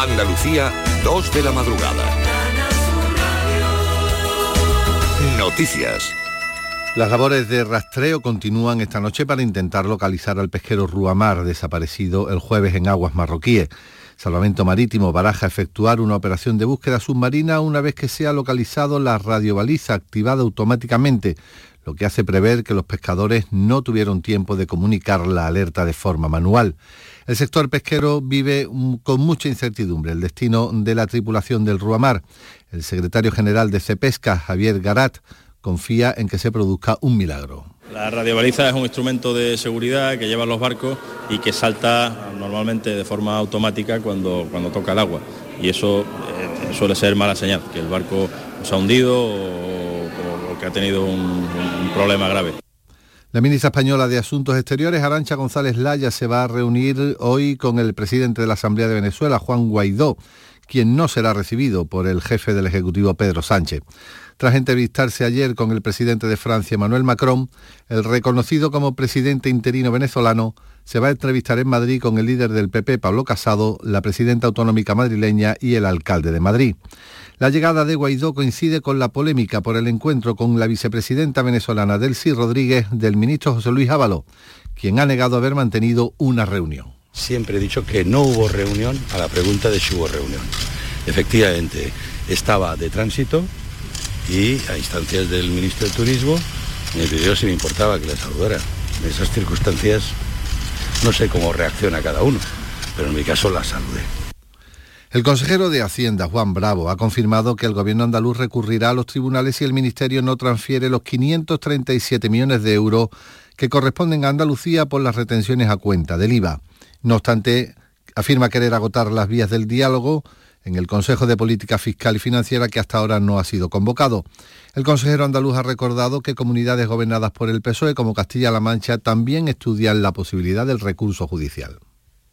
Andalucía, 2 de la madrugada. Noticias. Las labores de rastreo continúan esta noche para intentar localizar al pesquero Ruamar, desaparecido el jueves en aguas marroquíes. Salvamento Marítimo baraja efectuar una operación de búsqueda submarina una vez que sea localizado la radiobaliza activada automáticamente, lo que hace prever que los pescadores no tuvieron tiempo de comunicar la alerta de forma manual. El sector pesquero vive con mucha incertidumbre el destino de la tripulación del Ruamar. El secretario general de Cepesca, Javier Garat, confía en que se produzca un milagro. La radiobaliza es un instrumento de seguridad que llevan los barcos y que salta normalmente de forma automática cuando, cuando toca el agua. Y eso eh, suele ser mala señal, que el barco se ha hundido o, que ha tenido un problema grave. La ministra española de Asuntos Exteriores, Arancha González Laya, se va a reunir hoy con el presidente de la Asamblea de Venezuela, Juan Guaidó, quien no será recibido por el jefe del Ejecutivo, Pedro Sánchez. Tras entrevistarse ayer con el presidente de Francia, Emmanuel Macron, el reconocido como presidente interino venezolano se va a entrevistar en Madrid con el líder del PP, Pablo Casado, la presidenta autonómica madrileña y el alcalde de Madrid. La llegada de Guaidó coincide con la polémica por el encuentro con la vicepresidenta venezolana Delcy Rodríguez del ministro José Luis Ábalo, quien ha negado haber mantenido una reunión. Siempre he dicho que no hubo reunión a la pregunta de si hubo reunión. Efectivamente, estaba de tránsito, y a instancias del ministro de Turismo me pidió si me importaba que le saludara. En esas circunstancias no sé cómo reacciona cada uno, pero en mi caso la saludé. El consejero de Hacienda, Juan Bravo, ha confirmado que el gobierno andaluz recurrirá a los tribunales si el ministerio no transfiere los 537 millones de euros que corresponden a Andalucía por las retenciones a cuenta del IVA. No obstante, afirma querer agotar las vías del diálogo en el Consejo de Política Fiscal y Financiera que hasta ahora no ha sido convocado. El consejero andaluz ha recordado que comunidades gobernadas por el PSOE como Castilla-La Mancha también estudian la posibilidad del recurso judicial.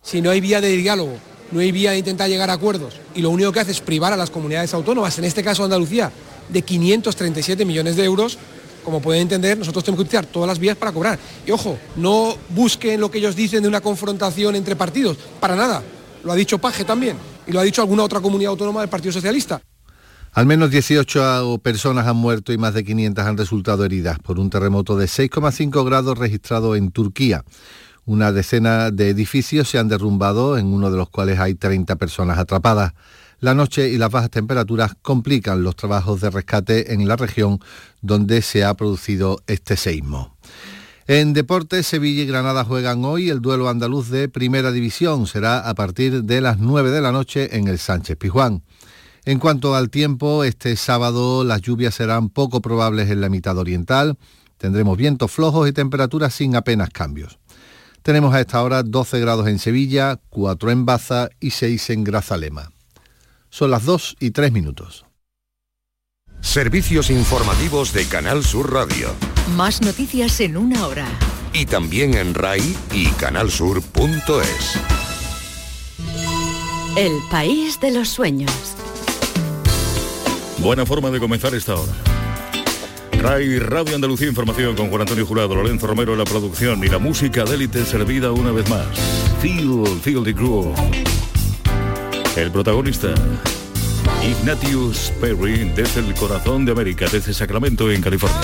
Si no hay vía de diálogo, no hay vía de intentar llegar a acuerdos y lo único que hace es privar a las comunidades autónomas, en este caso Andalucía, de 537 millones de euros, como pueden entender, nosotros tenemos que utilizar todas las vías para cobrar. Y ojo, no busquen lo que ellos dicen de una confrontación entre partidos, para nada. Lo ha dicho Paje también y lo ha dicho alguna otra comunidad autónoma del Partido Socialista. Al menos 18 personas han muerto y más de 500 han resultado heridas por un terremoto de 6,5 grados registrado en Turquía. Una decena de edificios se han derrumbado, en uno de los cuales hay 30 personas atrapadas. La noche y las bajas temperaturas complican los trabajos de rescate en la región donde se ha producido este seismo. En deportes, Sevilla y Granada juegan hoy el duelo andaluz de Primera División. Será a partir de las 9 de la noche en el Sánchez Pijuán. En cuanto al tiempo, este sábado las lluvias serán poco probables en la mitad oriental. Tendremos vientos flojos y temperaturas sin apenas cambios. Tenemos a esta hora 12 grados en Sevilla, 4 en Baza y 6 en Grazalema. Son las 2 y 3 minutos. Servicios informativos de Canal Sur Radio. Más noticias en una hora. Y también en RAI y canalsur.es. El país de los sueños. Buena forma de comenzar esta hora. RAI Radio Andalucía Información con Juan Antonio Jurado, Lorenzo Romero en la producción y la música de élite servida una vez más. Feel, feel the groove. El protagonista, Ignatius Perry desde el corazón de América, desde Sacramento, en California.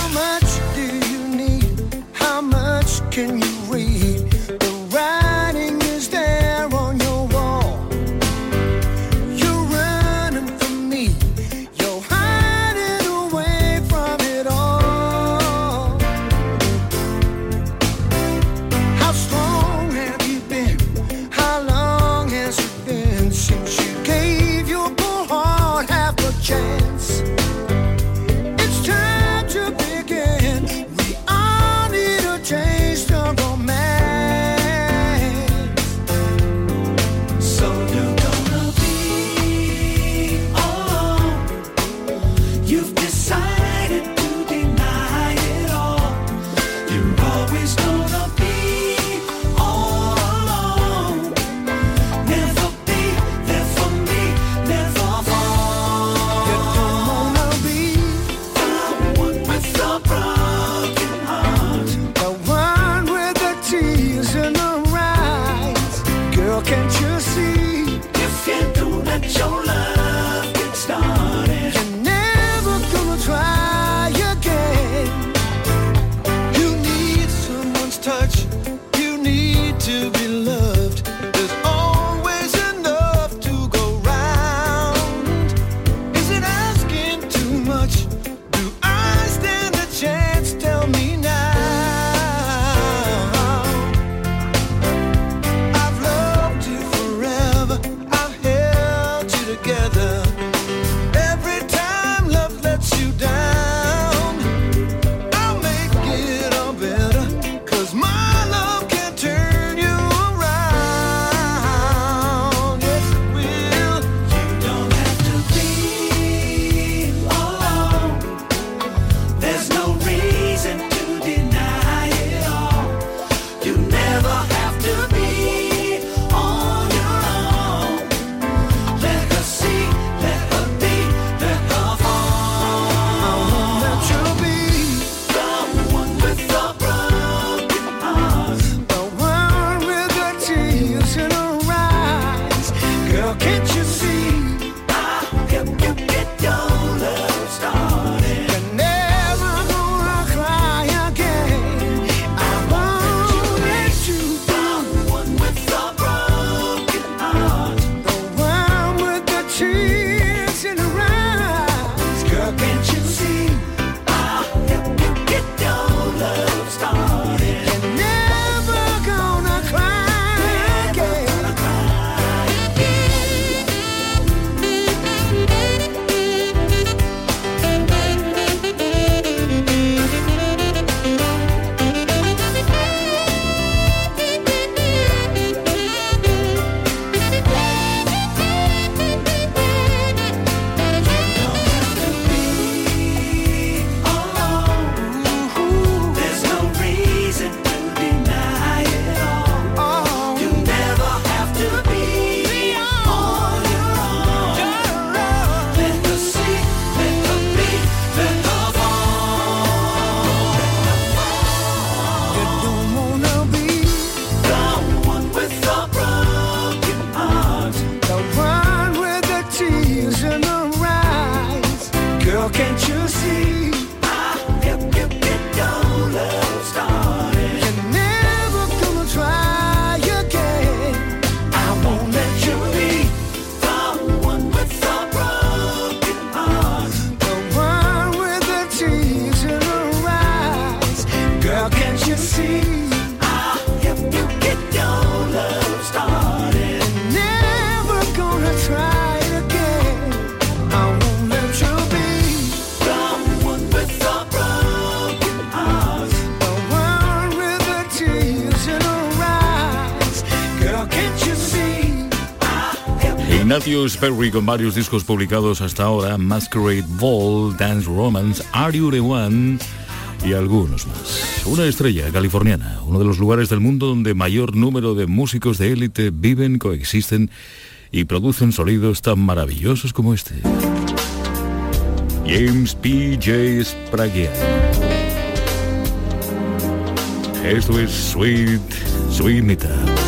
can't you? Ignatius Perry con varios discos publicados hasta ahora, Masquerade Ball, Dance Romance, Are You the One y algunos más. Una estrella californiana, uno de los lugares del mundo donde mayor número de músicos de élite viven, coexisten y producen sonidos tan maravillosos como este. James P.J. Sprague. Esto es Sweet, Sweet Nita.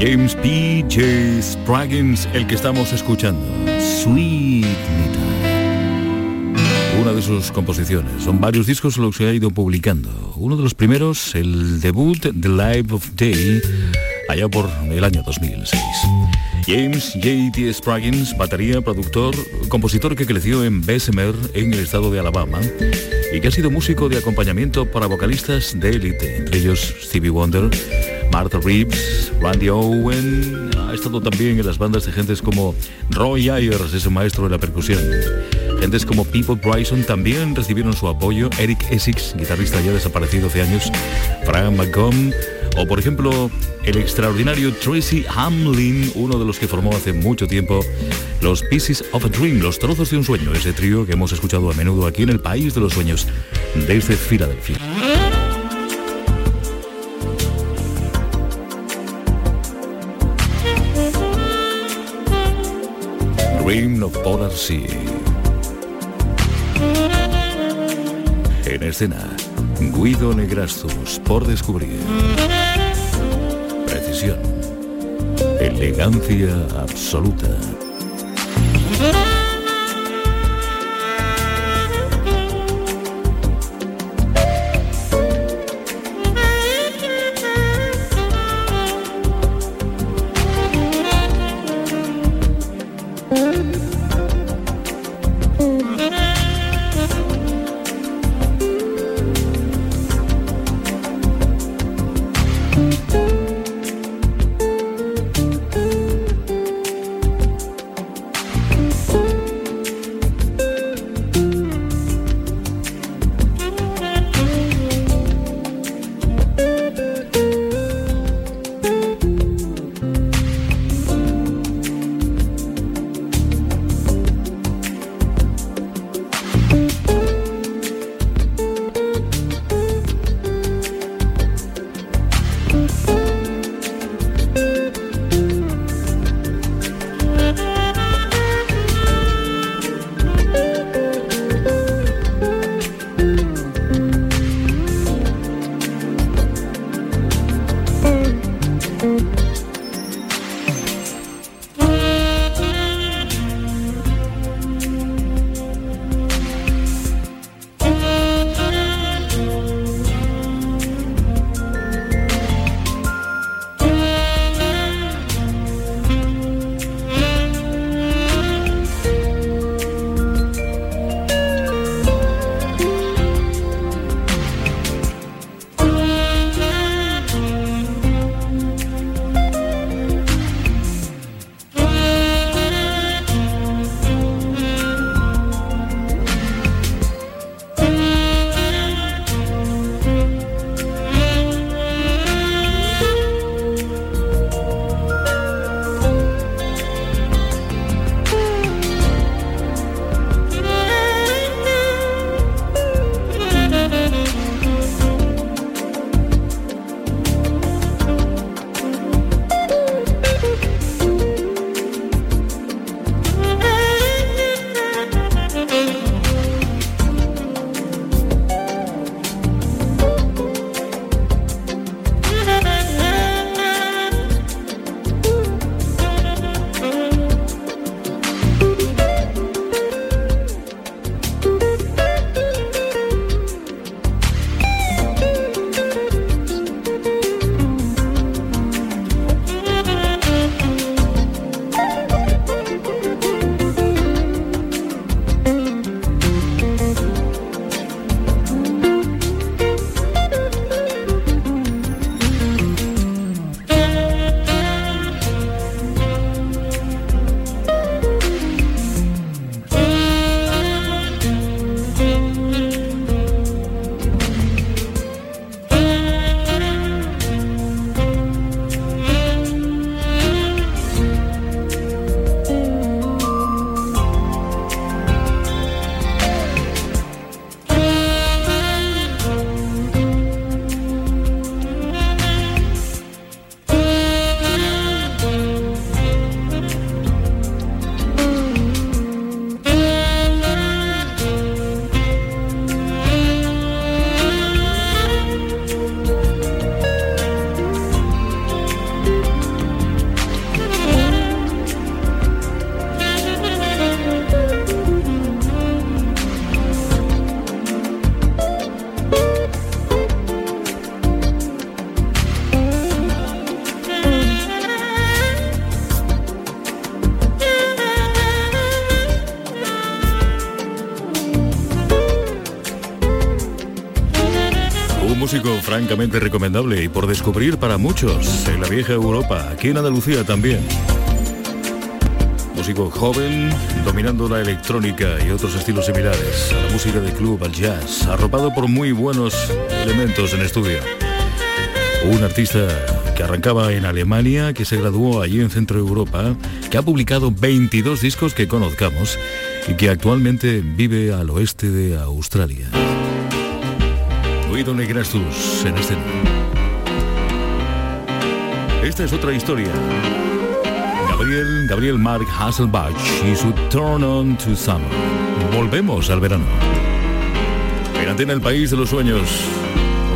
James, James P.J. Spraggins, el que estamos escuchando. Sweet Nita. Una de sus composiciones. Son varios discos los que ha ido publicando. Uno de los primeros, el debut The Life of Day, allá por el año 2006. James J.T. Spraggins, batería, productor, compositor que creció en Bessemer, en el estado de Alabama, y que ha sido músico de acompañamiento para vocalistas de élite, entre ellos Stevie Wonder, Martha Reeves, Randy Owen, ha estado también en las bandas de gentes como Roy Ayers, ese maestro de la percusión. Gentes como People Bryson también recibieron su apoyo, Eric Essex, guitarrista ya desaparecido hace años, Frank McGum, o por ejemplo el extraordinario Tracy Hamlin, uno de los que formó hace mucho tiempo los Pieces of a Dream, los trozos de un sueño, ese trío que hemos escuchado a menudo aquí en el País de los Sueños, desde Filadelfia. Dream of Polar Sea. En escena, Guido Negrastus por descubrir. Precisión. Elegancia absoluta. Francamente recomendable y por descubrir para muchos en la vieja Europa, aquí en Andalucía también. Músico joven, dominando la electrónica y otros estilos similares, a la música de club, al jazz, arropado por muy buenos elementos en estudio. Un artista que arrancaba en Alemania, que se graduó allí en Centro Europa, que ha publicado 22 discos que conozcamos y que actualmente vive al oeste de Australia. Guido Negrastus en escena. Esta es otra historia. Gabriel, Gabriel Mark Hasselbach y su Turn On to Summer. Volvemos al verano. En Antena El País de los Sueños,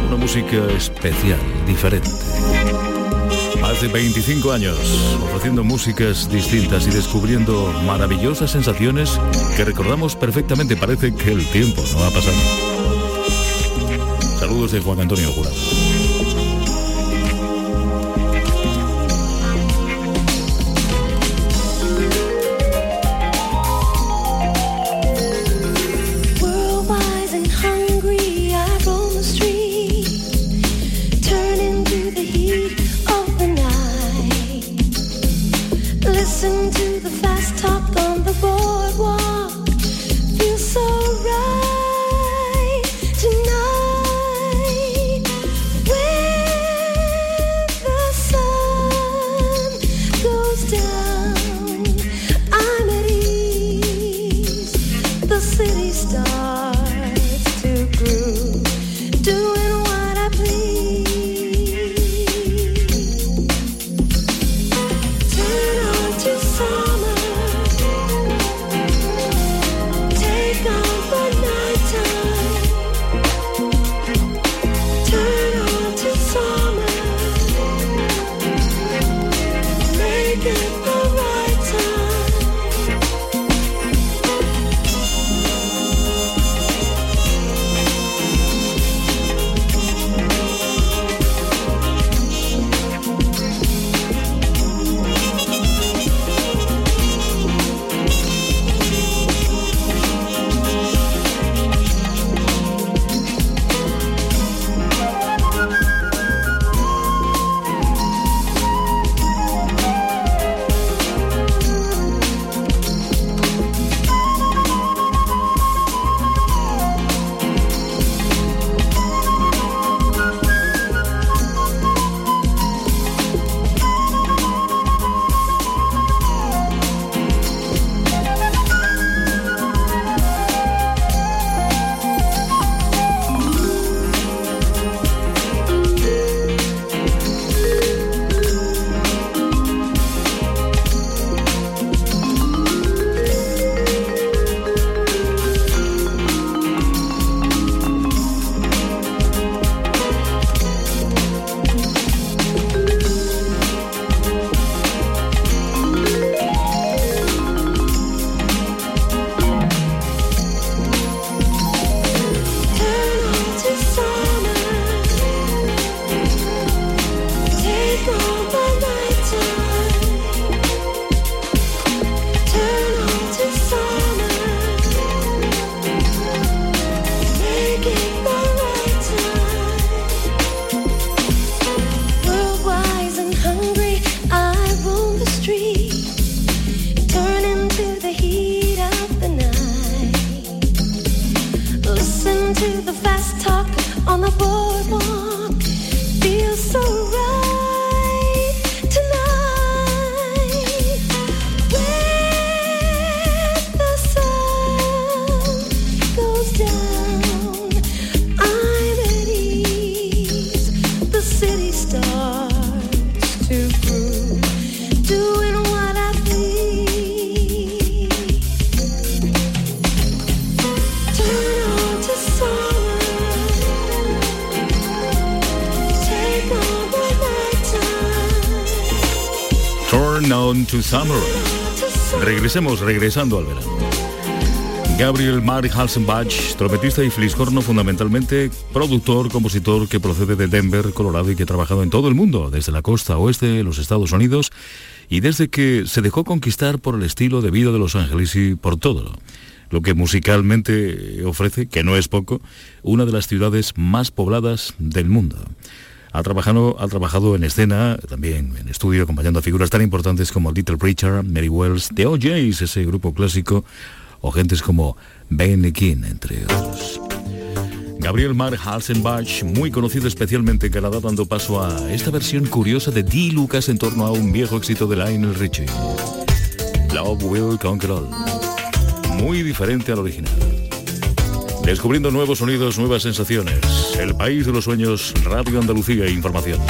una música especial, diferente. Hace 25 años, ofreciendo músicas distintas y descubriendo maravillosas sensaciones que recordamos perfectamente. Parece que el tiempo no ha pasado. Saludos de Juan Antonio Jurado. Regresemos, regresando al verano. Gabriel Mark Halsenbach, trompetista y fliscorno, fundamentalmente productor, compositor que procede de Denver, Colorado y que ha trabajado en todo el mundo, desde la costa oeste de los Estados Unidos y desde que se dejó conquistar por el estilo de vida de Los Ángeles y por todo lo que musicalmente ofrece, que no es poco, una de las ciudades más pobladas del mundo. Ha trabajado, ha trabajado en escena, también en estudio, acompañando a figuras tan importantes como Little Preacher, Mary Wells, The OJs, ese grupo clásico, o gentes como Ben King, entre otros. Gabriel Mark Halsenbach, muy conocido especialmente en Canadá, dando paso a esta versión curiosa de D. Lucas en torno a un viejo éxito de Lionel Richie. Love Will Conquer All. Muy diferente al original. Descubriendo nuevos sonidos, nuevas sensaciones. El país de los sueños, Radio Andalucía e Información.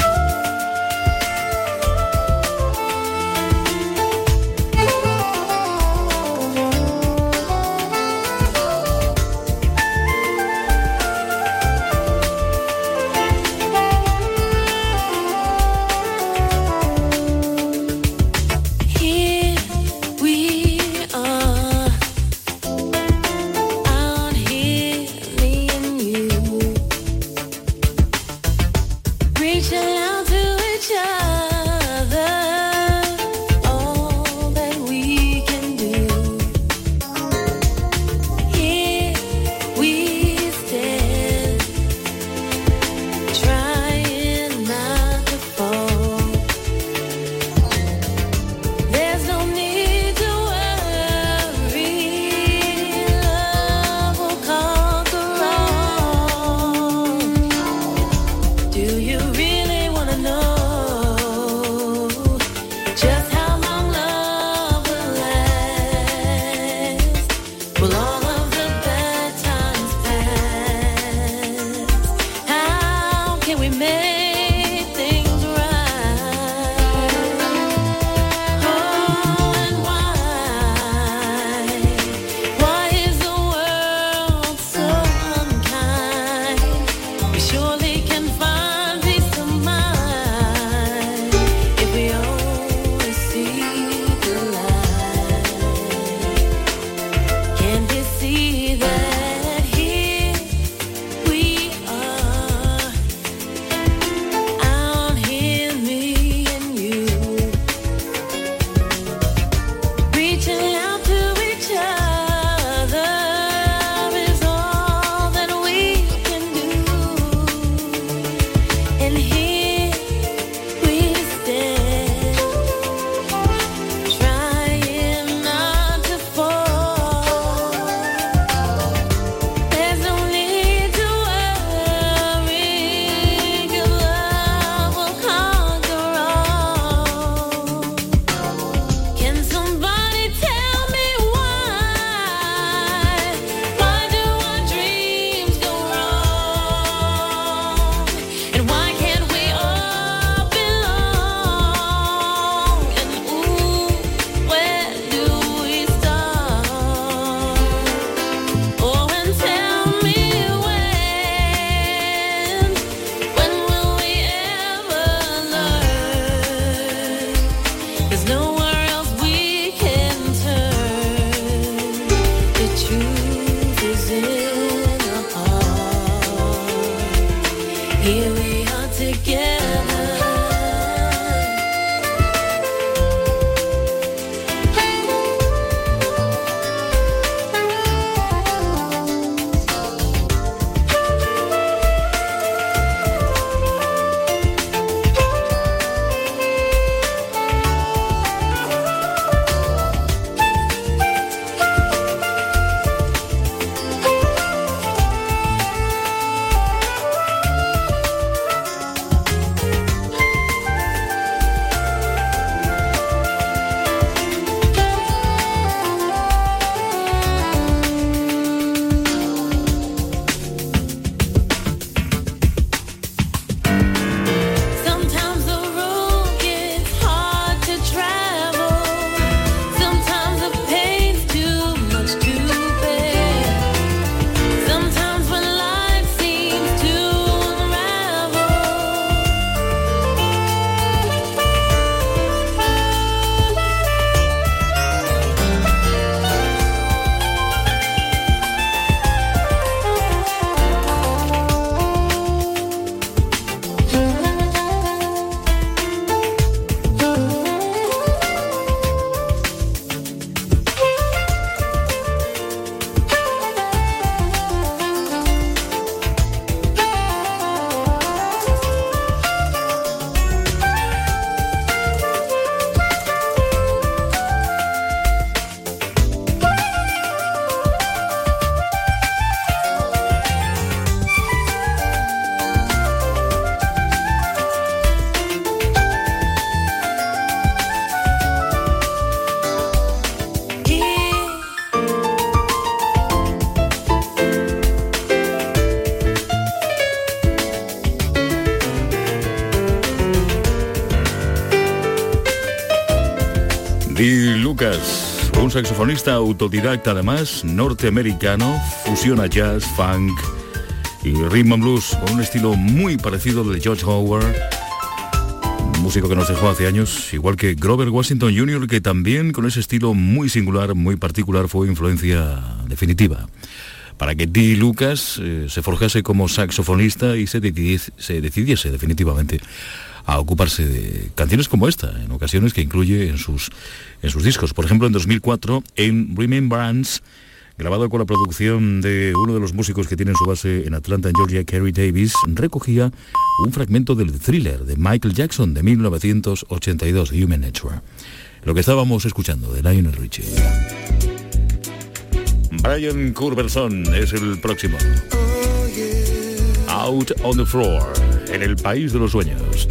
Saxofonista autodidacta además, norteamericano, fusiona jazz, funk y rhythm and blues con un estilo muy parecido al de George Howard, músico que nos dejó hace años, igual que Grover Washington Jr., que también con ese estilo muy singular, muy particular, fue influencia definitiva para que Di Lucas eh, se forjase como saxofonista y se se decidiese definitivamente a ocuparse de canciones como esta, ocasiones que incluye en sus, en sus discos. Por ejemplo, en 2004, en Remembrance, grabado con la producción de uno de los músicos que tienen su base en Atlanta, en Georgia, Kerry Davis, recogía un fragmento del thriller de Michael Jackson de 1982, Human Nature. Lo que estábamos escuchando de Lionel Richie. Brian Curberson es el próximo. Out on the Floor, en el país de los sueños.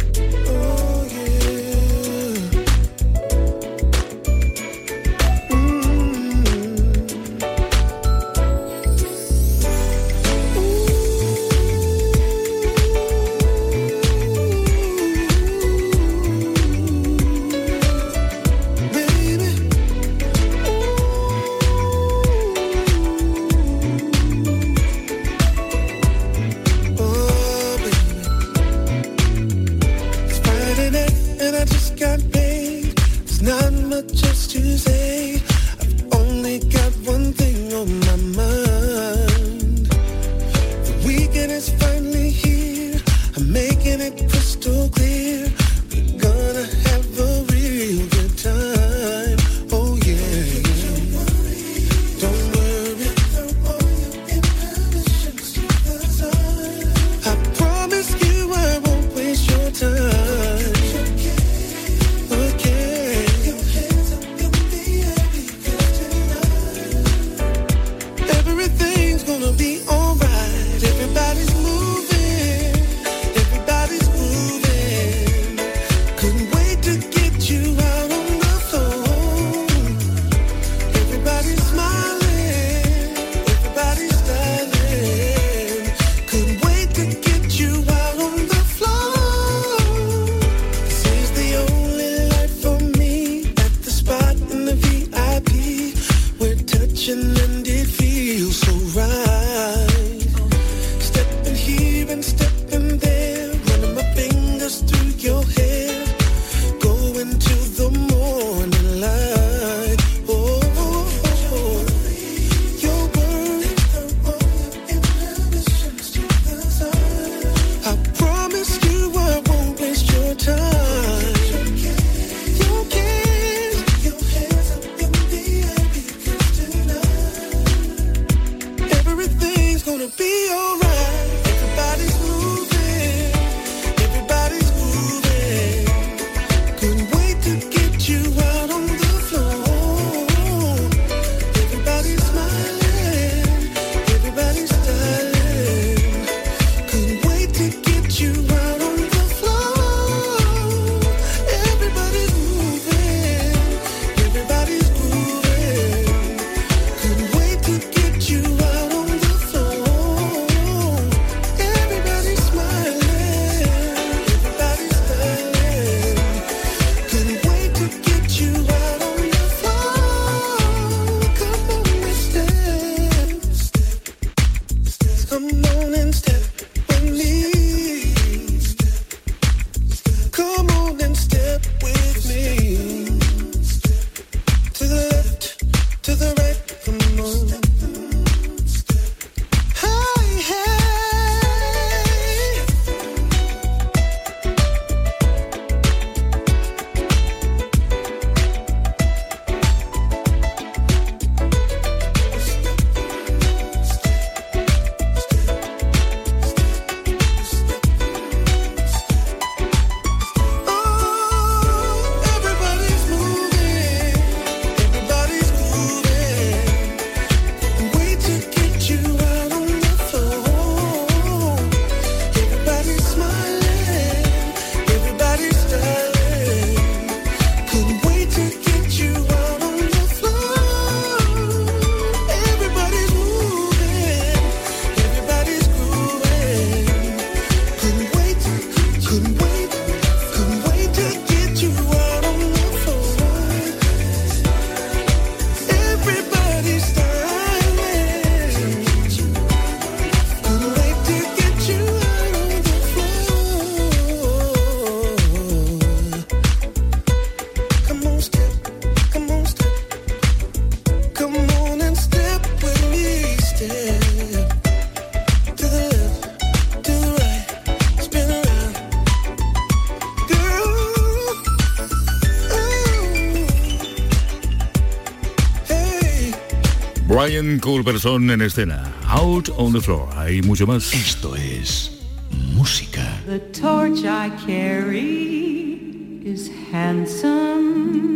Brian Culberson en escena. Out on the floor. Hay mucho más. Esto es música. The torch I carry is handsome.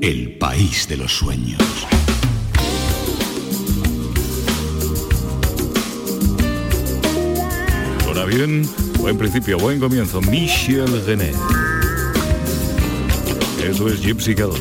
El país de los sueños. ¿Suena bien? Buen principio, buen comienzo. Michel René. Eso es Gypsy Girl.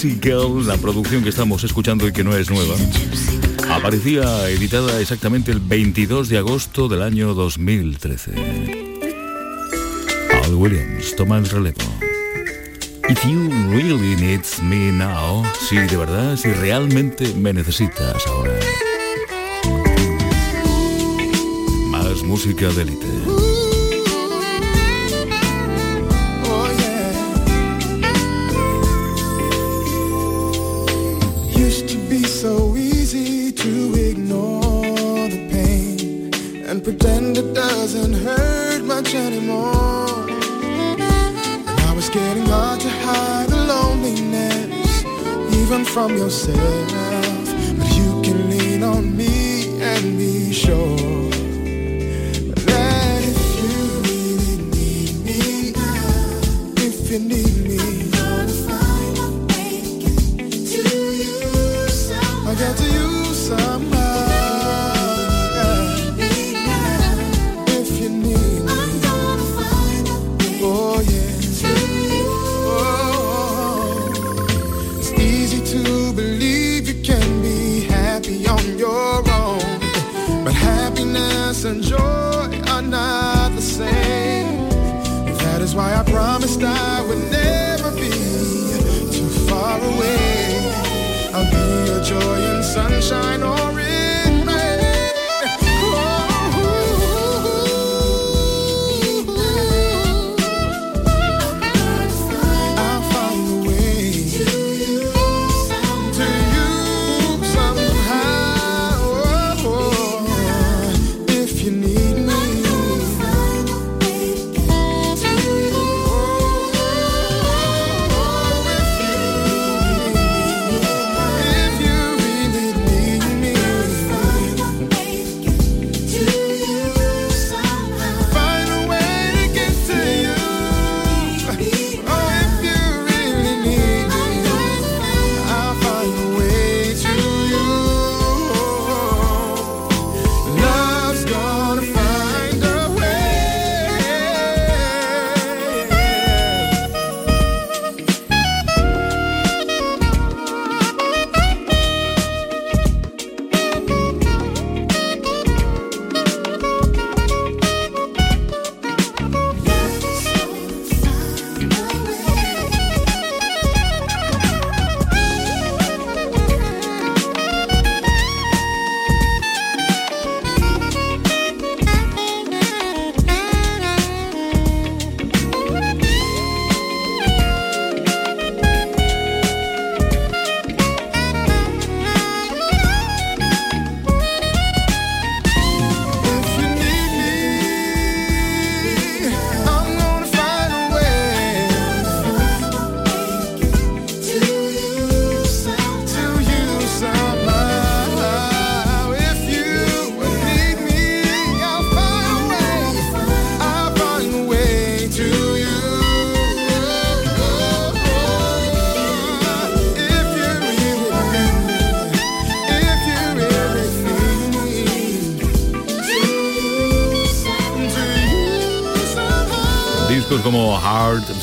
Gypsy Girl, la producción que estamos escuchando y que no es nueva, aparecía editada exactamente el 22 de agosto del año 2013. Al Williams toma el relevo. If you really need me now, si de verdad, si realmente me necesitas ahora. Más música de élite. from yourself, but you can lean on me and be sure.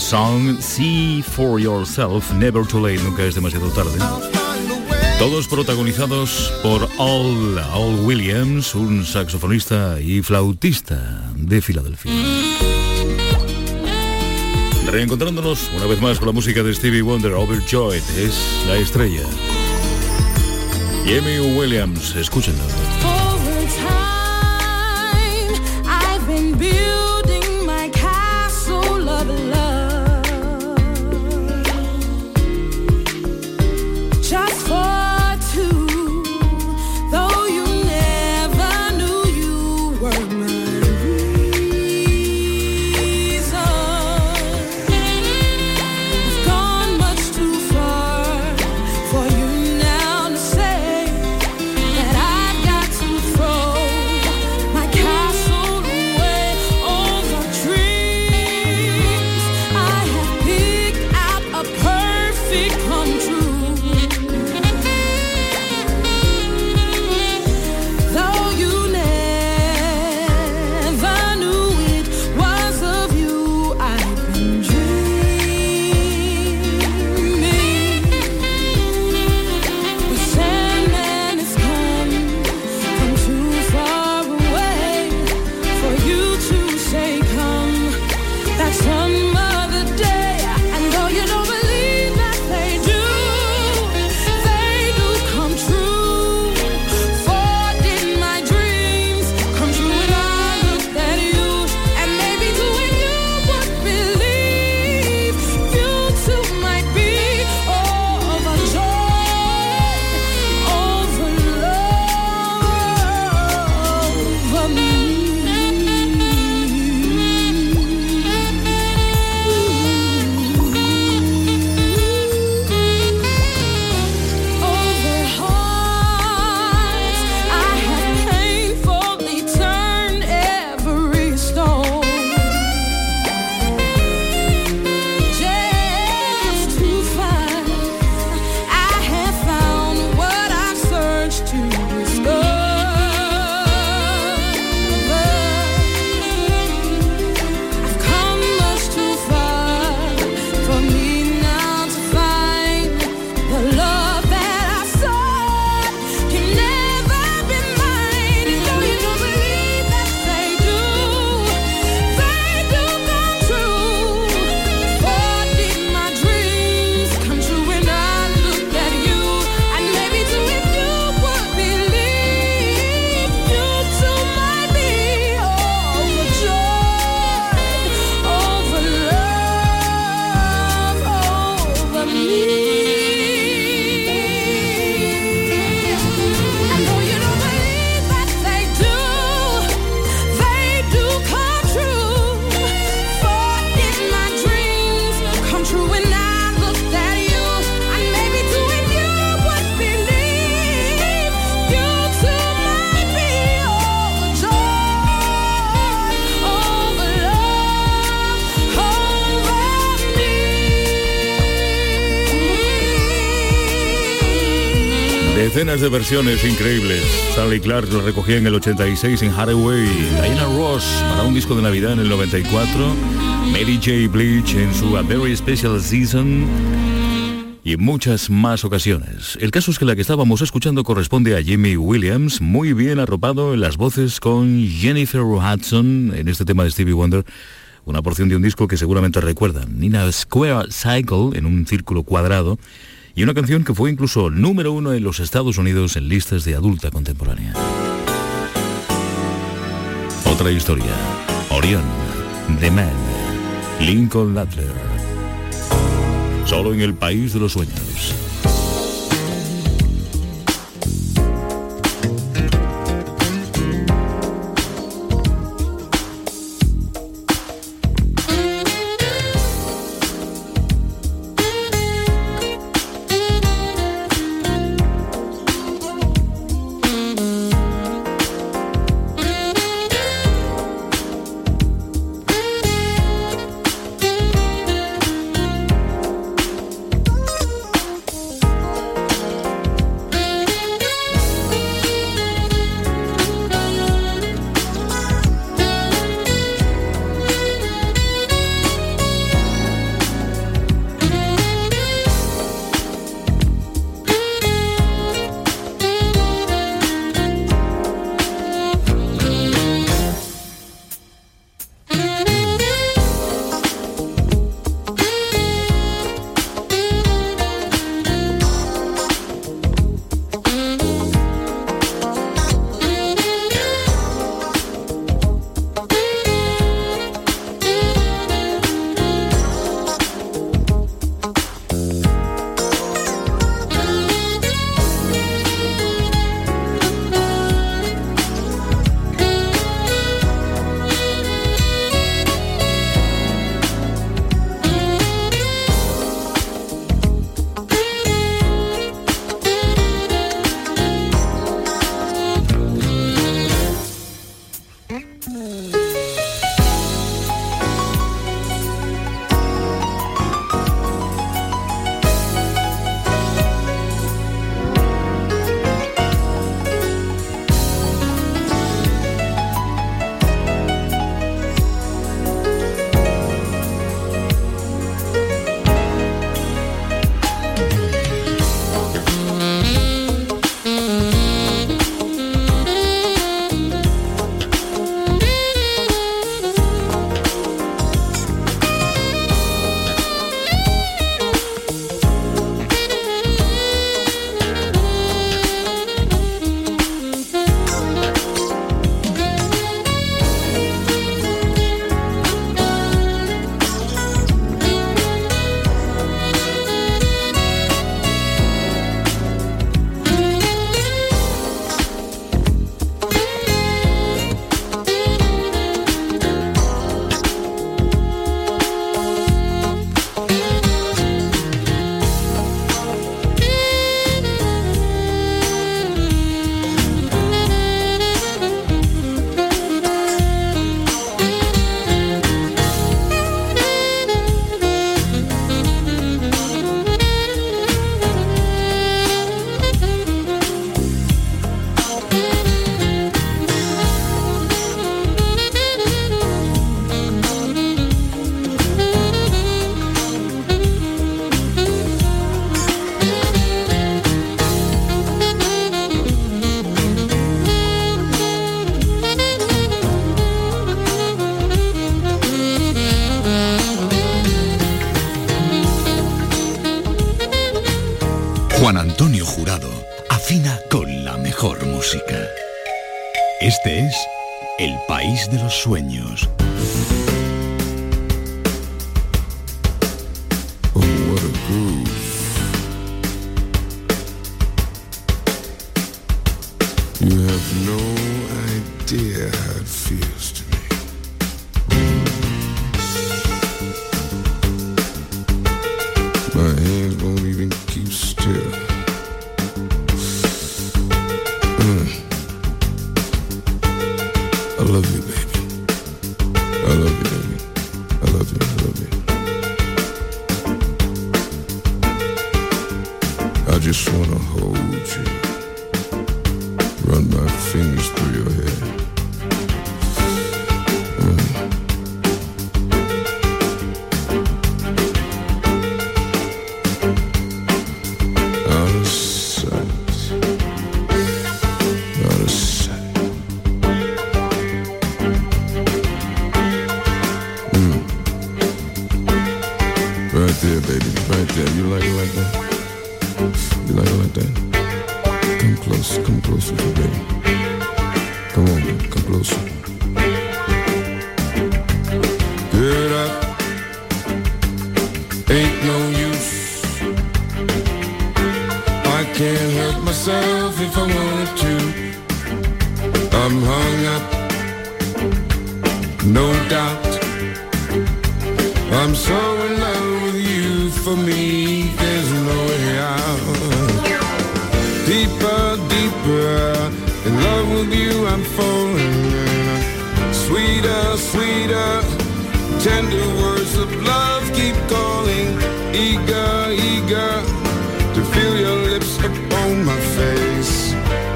Song, See for Yourself, Never Too Late, nunca es demasiado tarde. Todos protagonizados por Al, Al Williams, un saxofonista y flautista de Filadelfia. Reencontrándonos una vez más con la música de Stevie Wonder, Overjoyed es la estrella. Y Emmy Williams, escúchenlo. Versiones increíbles. Stanley Clark lo recogía en el 86 en Hathaway, Diana Ross para un disco de Navidad en el 94, Mary J. Bleach en su A Very Special Season y en muchas más ocasiones. El caso es que la que estábamos escuchando corresponde a Jimmy Williams, muy bien arropado en las voces con Jennifer Hudson en este tema de Stevie Wonder, una porción de un disco que seguramente recuerdan, Nina Square Cycle en un círculo cuadrado, y una canción que fue incluso número uno en los Estados Unidos en listas de adulta contemporánea. Otra historia, Orión, The Man, Lincoln Ladler, solo en el país de los sueños.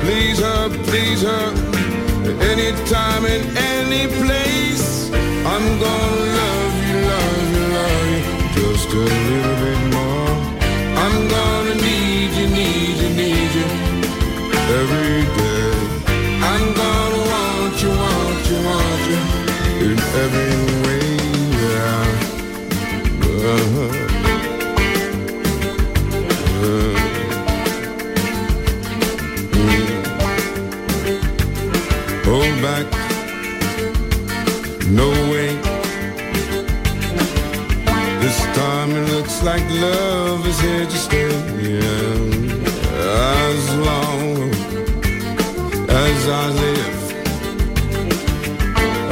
Please her, please her, anytime and any place. I'm gonna love you, love you, love you, just a little bit more. I'm gonna need you, need you, need you every day. I'm gonna want you, want you, want you in every way. Yeah. Uh-huh. Back, no way. This time it looks like love is here to stay. Yeah. As long as I live,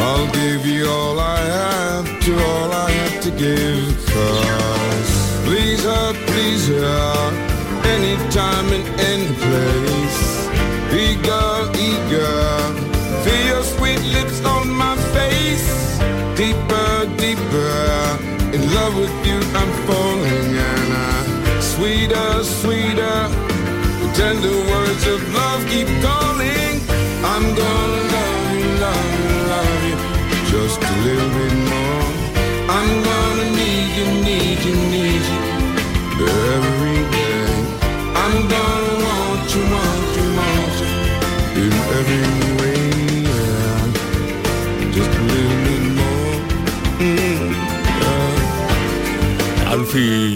I'll give you all I have to all I have to give. Cause please her, please her, anytime and any place. Eager, eager, sweet lips on my face. Deeper, deeper, in love with you I'm falling and I, sweeter, sweeter, tender words of love keep calling. I'm gonna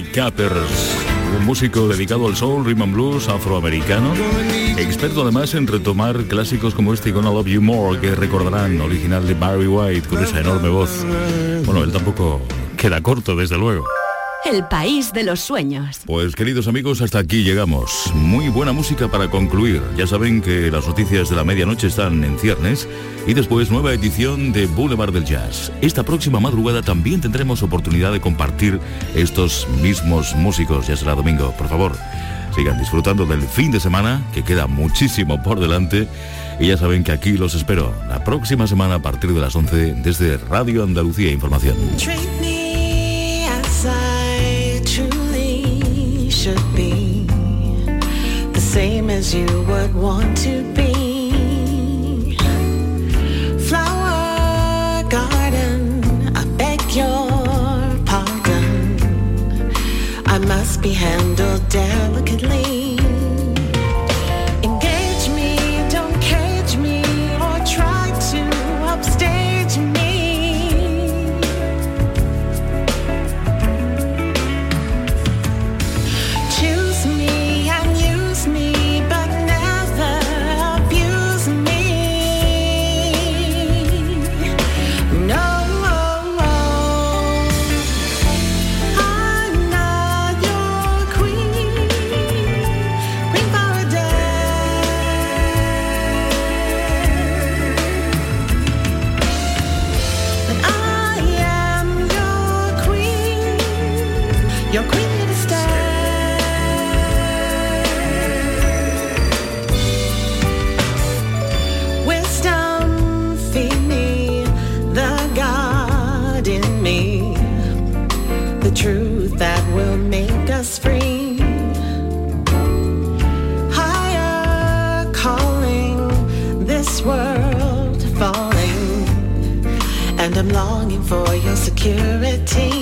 Capers, un músico dedicado al soul, rhythm and blues afroamericano, experto además en retomar clásicos como este Gonna Love You More, que recordarán, original de Barry White, con esa enorme voz. Bueno, él tampoco queda corto, desde luego. El país de los sueños. Pues queridos amigos, hasta aquí llegamos. Muy buena música para concluir. Ya saben que las noticias de la medianoche están en ciernes y después nueva edición de Boulevard del Jazz. Esta próxima madrugada también tendremos oportunidad de compartir estos mismos músicos. Ya será domingo, por favor. Sigan disfrutando del fin de semana, que queda muchísimo por delante. Y ya saben que aquí los espero la próxima semana a partir de las 11 desde Radio Andalucía Información. Same as you would want to be. Flower garden, I beg your pardon. I must be handled delicately. I'm longing for your security.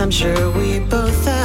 I'm sure we both